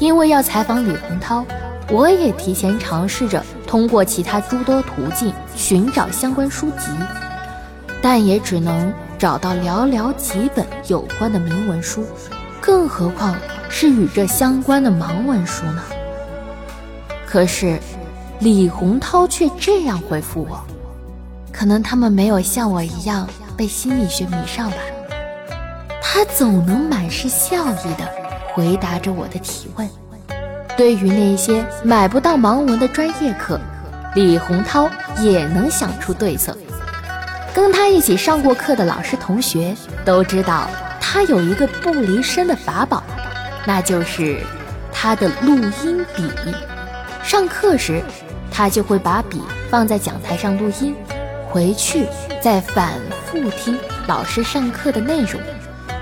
因为要采访李洪涛，我也提前尝试着通过其他诸多途径寻找相关书籍，但也只能找到寥寥几本有关的明文书，更何况是与这相关的盲文书呢？可是，李洪涛却这样回复我：可能他们没有像我一样被心理学迷上吧。他总能满是笑意的回答着我的提问。对于那些买不到盲文的专业课，李洪涛也能想出对策。跟他一起上过课的老师同学都知道，他有一个不离身的法宝，那就是他的录音笔。上课时，他就会把笔放在讲台上录音，回去再反复听老师上课的内容，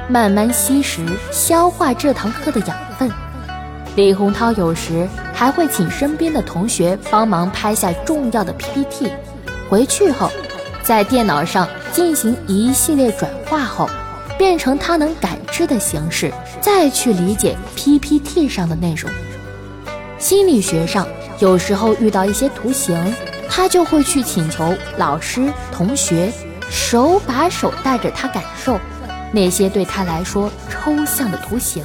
慢慢吸食、消化这堂课的养分。李洪涛有时还会请身边的同学帮忙拍下重要的 PPT，回去后，在电脑上进行一系列转化后，变成他能感知的形式，再去理解 PPT 上的内容。心理学上，有时候遇到一些图形，他就会去请求老师、同学手把手带着他感受那些对他来说抽象的图形。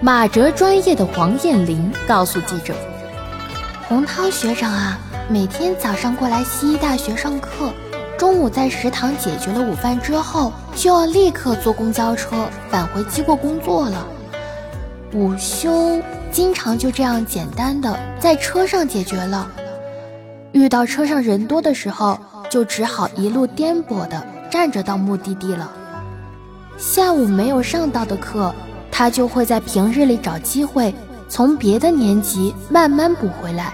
马哲专业的黄艳玲告诉记者：“洪涛学长啊，每天早上过来西医大学上课，中午在食堂解决了午饭之后，就要立刻坐公交车返回机构工作了。午休。”经常就这样简单的在车上解决了，遇到车上人多的时候，就只好一路颠簸的站着到目的地了。下午没有上到的课，他就会在平日里找机会从别的年级慢慢补回来。